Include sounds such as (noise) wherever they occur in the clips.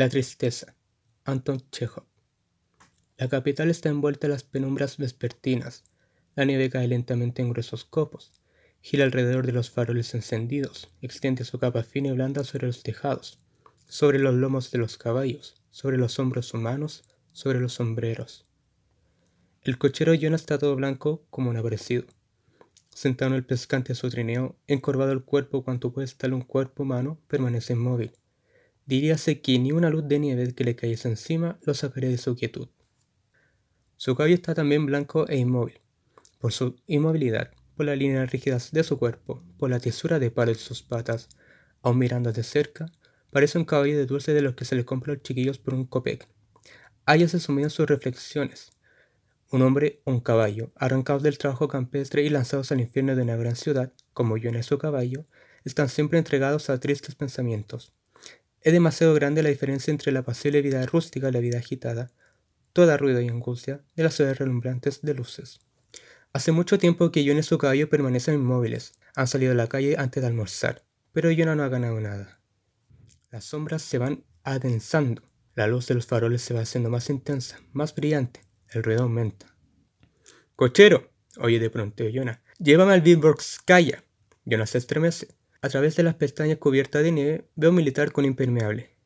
La tristeza. Anton Chekhov. La capital está envuelta en las penumbras vespertinas. La nieve cae lentamente en gruesos copos. Gira alrededor de los faroles encendidos. Extiende su capa fina y blanda sobre los tejados, sobre los lomos de los caballos, sobre los hombros humanos, sobre los sombreros. El cochero Jonah está todo blanco como un aparecido. Sentado en el pescante a su trineo, encorvado el cuerpo cuanto puede estar un cuerpo humano, permanece inmóvil. Diríase que ni una luz de nieve que le cayese encima lo sacaría de su quietud. Su cabello está también blanco e inmóvil, por su inmovilidad, por las líneas rígidas de su cuerpo, por la tesura de palo de sus patas. Aun mirando de cerca, parece un caballo de dulce de los que se le compra a los chiquillos por un copec. Hayas sumido en sus reflexiones. Un hombre o un caballo, arrancados del trabajo campestre y lanzados al infierno de una gran ciudad, como yo en su caballo, están siempre entregados a tristes pensamientos. Es demasiado grande la diferencia entre la pasible vida rústica y la vida agitada, toda ruido y angustia, de las ciudades relumbrantes de luces. Hace mucho tiempo que John y su caballo permanecen inmóviles. Han salido a la calle antes de almorzar, pero Jonah no ha ganado nada. Las sombras se van adensando. La luz de los faroles se va haciendo más intensa, más brillante. El ruido aumenta. ¡Cochero! Oye de pronto Jonah. Llévame al Vilborskaya. Jonah se estremece. A través de las pestañas cubiertas de nieve veo militar con impermeable.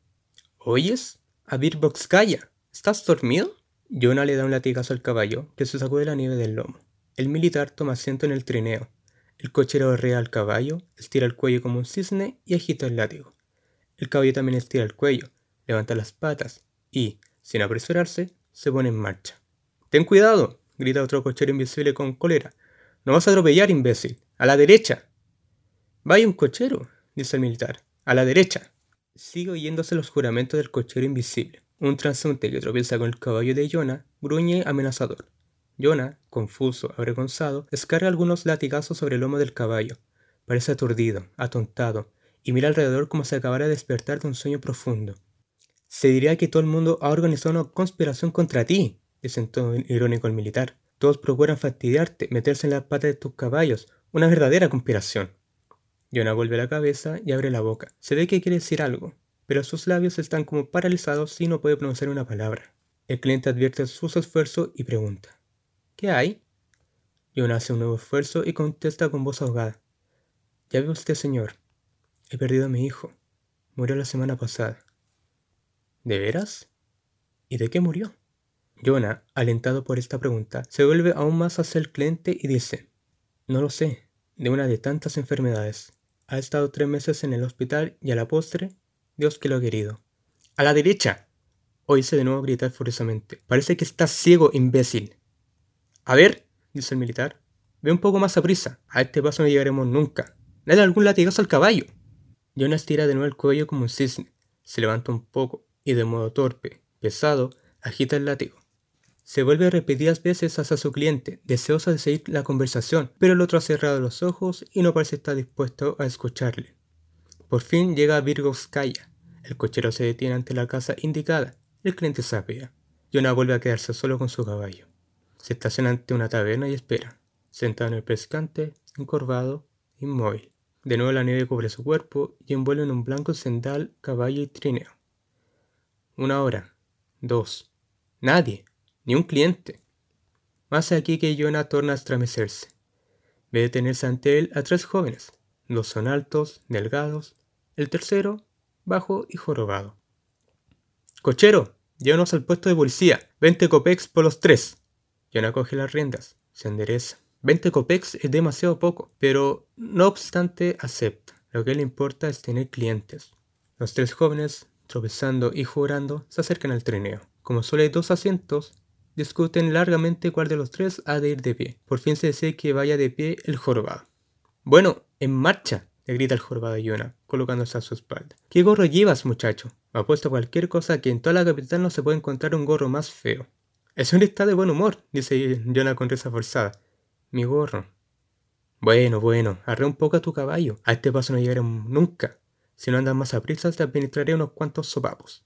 ¿Oyes? A Birboxkaya. ¿Estás dormido? Jonah le da un latigazo al caballo, que se sacó de la nieve del lomo. El militar toma asiento en el trineo. El cochero arrea al caballo, estira el cuello como un cisne y agita el látigo. El caballo también estira el cuello, levanta las patas y, sin apresurarse, se pone en marcha. ¡Ten cuidado! grita otro cochero invisible con cólera. No vas a atropellar, imbécil. A la derecha. Vaya un cochero, dice el militar. A la derecha. Sigue oyéndose los juramentos del cochero invisible. Un transeúnte que tropieza con el caballo de Jonah gruñe amenazador. Jonah, confuso, avergonzado, descarga algunos latigazos sobre el lomo del caballo. Parece aturdido, atontado, y mira alrededor como si acabara de despertar de un sueño profundo. Se diría que todo el mundo ha organizado una conspiración contra ti, dice en tono irónico el militar. Todos procuran fastidiarte, meterse en la pata de tus caballos, una verdadera conspiración. Jonah vuelve la cabeza y abre la boca. Se ve que quiere decir algo, pero sus labios están como paralizados y no puede pronunciar una palabra. El cliente advierte sus esfuerzos y pregunta. ¿Qué hay? Jonah hace un nuevo esfuerzo y contesta con voz ahogada. Ya ve usted, señor. He perdido a mi hijo. Murió la semana pasada. ¿De veras? ¿Y de qué murió? Jonah, alentado por esta pregunta, se vuelve aún más hacia el cliente y dice, no lo sé, de una de tantas enfermedades. Ha estado tres meses en el hospital y a la postre, Dios que lo ha querido. ¡A la derecha! Oíse de nuevo gritar furiosamente. Parece que estás ciego, imbécil. A ver, dice el militar, ve un poco más a prisa. A este paso no llegaremos nunca. Dale algún latigazo al caballo. Jonas estira de nuevo el cuello como un cisne. Se levanta un poco y de modo torpe, pesado, agita el látigo. Se vuelve repetidas veces hacia su cliente, deseosa de seguir la conversación, pero el otro ha cerrado los ojos y no parece estar dispuesto a escucharle. Por fin llega Virgovskaya. El cochero se detiene ante la casa indicada. El cliente sapea. Jonah vuelve a quedarse solo con su caballo. Se estaciona ante una taberna y espera, sentado en el pescante, encorvado, inmóvil. De nuevo la nieve cubre su cuerpo y envuelve en un blanco sendal, caballo y trineo. Una hora, dos. Nadie ni un cliente. Más aquí que Jonah torna a estremecerse. Ve detenerse ante él a tres jóvenes. Dos son altos, delgados, el tercero, bajo y jorobado. Cochero, llévanos al puesto de policía. Veinte copex por los tres. Jonah coge las riendas, se endereza. Veinte copex es demasiado poco, pero no obstante acepta. Lo que le importa es tener clientes. Los tres jóvenes, tropezando y jurando, se acercan al trineo. Como solo hay dos asientos, Discuten largamente cuál de los tres ha de ir de pie. Por fin se decide que vaya de pie el jorobado. Bueno, en marcha, le grita el jorobado a Jonah, colocándose a su espalda. ¿Qué gorro llevas, muchacho? Apuesto cualquier cosa que en toda la capital no se puede encontrar un gorro más feo. El señor está de buen humor, dice Jonah con risa forzada. Mi gorro. Bueno, bueno, arre un poco a tu caballo. A este paso no llegaremos nunca. Si no andas más a prisa, te administraré unos cuantos sopapos.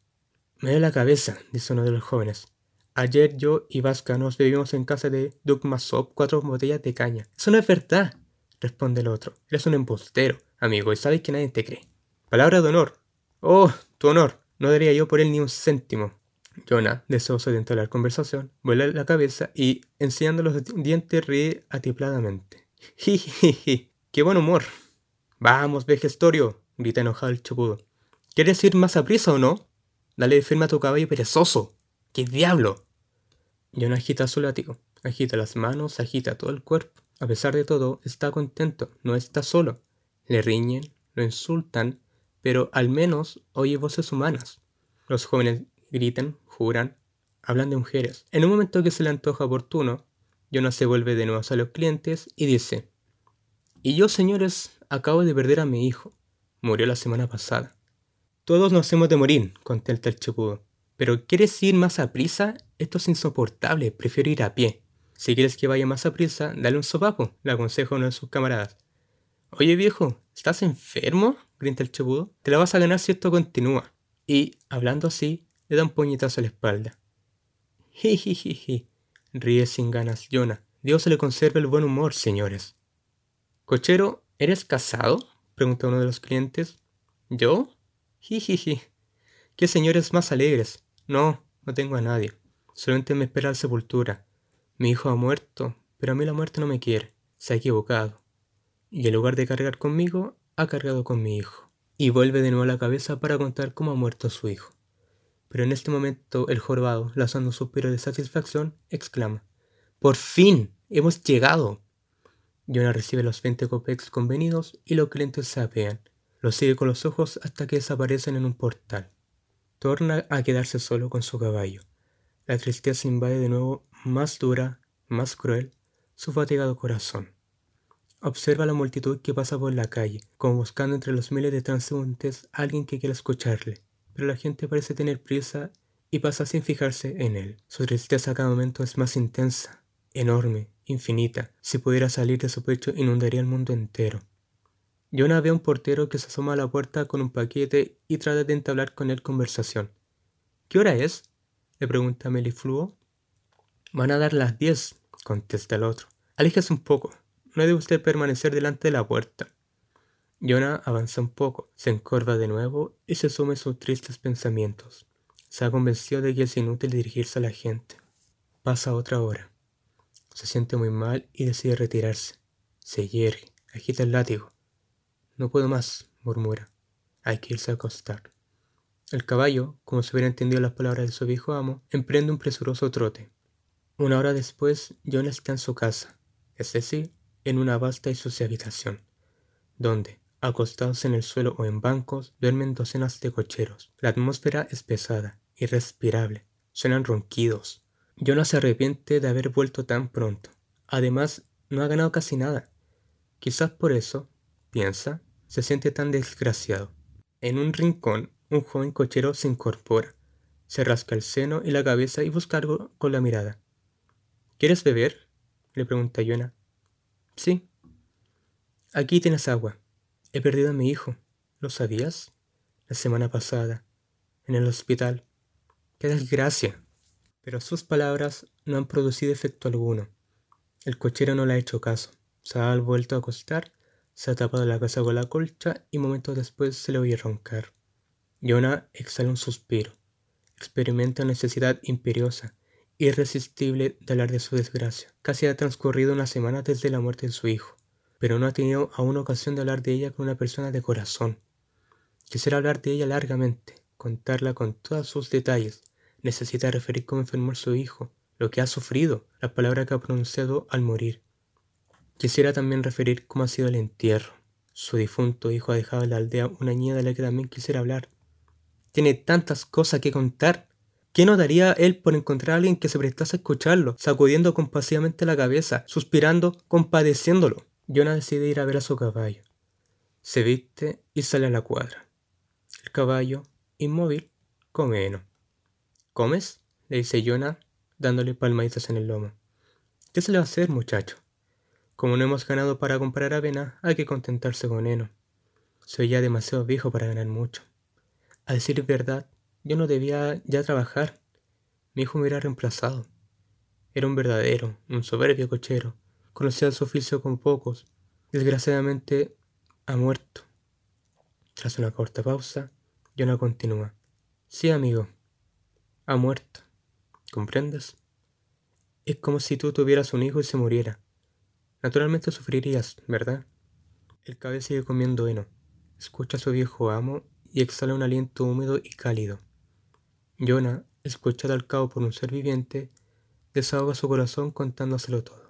Me da la cabeza, dice uno de los jóvenes. Ayer yo y Vasca nos bebimos en casa de Dugmasov cuatro botellas de caña. Eso no es verdad, responde el otro. Eres un embustero, amigo, y sabes que nadie te cree. Palabra de honor. Oh, tu honor. No daría yo por él ni un céntimo. Jonah, deseoso de entablar conversación, vuelve la cabeza y, enseñando los dientes, ríe atipladamente. (laughs) Jijiji, qué buen humor. Vamos, vejestorio, grita enojado el chupudo. ¿Quieres ir más a prisa o no? Dale firme a tu caballo perezoso. ¡Qué diablo! Jonah agita su látigo, agita las manos, agita todo el cuerpo. A pesar de todo, está contento, no está solo. Le riñen, lo insultan, pero al menos oye voces humanas. Los jóvenes gritan, juran, hablan de mujeres. En un momento que se le antoja oportuno, Jonah se vuelve de nuevo a los clientes y dice, Y yo, señores, acabo de perder a mi hijo. Murió la semana pasada. Todos nos hemos de morir, contenta el chupudo. Pero ¿quieres ir más a prisa? Esto es insoportable, prefiero ir a pie. Si quieres que vaya más a prisa, dale un sopapo, le aconseja uno de sus camaradas. Oye viejo, ¿estás enfermo? grita el chupudo. Te la vas a ganar si esto continúa. Y, hablando así, le da un puñetazo a la espalda. Jijijiji, ríe sin ganas Jonah. Dios le conserve el buen humor, señores. Cochero, ¿eres casado? pregunta uno de los clientes. ¿Yo? Jijiji. ¿Qué señores más alegres? No, no tengo a nadie. Solamente me espera la sepultura. Mi hijo ha muerto, pero a mí la muerte no me quiere. Se ha equivocado. Y en lugar de cargar conmigo, ha cargado con mi hijo. Y vuelve de nuevo a la cabeza para contar cómo ha muerto su hijo. Pero en este momento el jorobado, lanzando un suspiro de satisfacción, exclama: ¡Por fin! ¡Hemos llegado! Jonah recibe los 20 copex convenidos y los clientes se apean. Los sigue con los ojos hasta que desaparecen en un portal. Torna a quedarse solo con su caballo. La tristeza invade de nuevo más dura, más cruel, su fatigado corazón. Observa la multitud que pasa por la calle, como buscando entre los miles de transeúntes a alguien que quiera escucharle pero la gente parece tener prisa y pasa sin fijarse en él. Su tristeza a cada momento es más intensa, enorme, infinita. Si pudiera salir de su pecho inundaría el mundo entero. Jonah ve a un portero que se asoma a la puerta con un paquete y trata de entablar con él conversación. ¿Qué hora es? le pregunta Melifluo. Van a dar las diez, contesta el otro. Aléjese un poco. No debe usted permanecer delante de la puerta. Jonah avanza un poco, se encorva de nuevo y se sume sus tristes pensamientos. Se ha convencido de que es inútil dirigirse a la gente. Pasa otra hora. Se siente muy mal y decide retirarse. Se hiergue, agita el látigo. No puedo más, murmura. Hay que irse a acostar. El caballo, como si hubiera entendido las palabras de su viejo amo, emprende un presuroso trote. Una hora después, Jonah está en su casa, es decir, en una vasta y sucia habitación, donde, Acostados en el suelo o en bancos, duermen docenas de cocheros. La atmósfera es pesada, irrespirable. Suenan ronquidos. no se arrepiente de haber vuelto tan pronto. Además, no ha ganado casi nada. Quizás por eso, piensa, se siente tan desgraciado. En un rincón, un joven cochero se incorpora. Se rasca el seno y la cabeza y busca algo con la mirada. ¿Quieres beber? le pregunta Jonah. Sí. Aquí tienes agua. He perdido a mi hijo. ¿Lo sabías? La semana pasada, en el hospital. ¡Qué desgracia! Pero sus palabras no han producido efecto alguno. El cochero no le ha hecho caso. Se ha vuelto a acostar, se ha tapado la casa con la colcha y momentos después se le oye roncar. Jonah exhala un suspiro. Experimenta una necesidad imperiosa, irresistible de hablar de su desgracia. Casi ha transcurrido una semana desde la muerte de su hijo pero no ha tenido aún ocasión de hablar de ella con una persona de corazón. Quisiera hablar de ella largamente, contarla con todos sus detalles. Necesita referir cómo enfermó su hijo, lo que ha sufrido, la palabra que ha pronunciado al morir. Quisiera también referir cómo ha sido el entierro. Su difunto hijo ha dejado en la aldea una niña de la que también quisiera hablar. Tiene tantas cosas que contar. ¿Qué no daría él por encontrar a alguien que se prestase a escucharlo, sacudiendo compasivamente la cabeza, suspirando, compadeciéndolo? Jonah decide ir a ver a su caballo. Se viste y sale a la cuadra. El caballo, inmóvil, come heno. ¿Comes? le dice Jonah, dándole palmaditas en el lomo. ¿Qué se le va a hacer, muchacho? Como no hemos ganado para comprar avena, hay que contentarse con heno. Soy ya demasiado viejo para ganar mucho. A decir verdad, yo no debía ya trabajar. Mi hijo me hubiera reemplazado. Era un verdadero, un soberbio cochero, conocía su oficio con pocos. Desgraciadamente ha muerto. Tras una corta pausa, Jonah continúa. Sí, amigo. Ha muerto. ¿Comprendes? Es como si tú tuvieras un hijo y se muriera. Naturalmente sufrirías, ¿verdad? El cabello sigue comiendo heno. Escucha a su viejo amo y exhala un aliento húmedo y cálido. Jonah, escuchado al cabo por un ser viviente, desahoga su corazón contándoselo todo.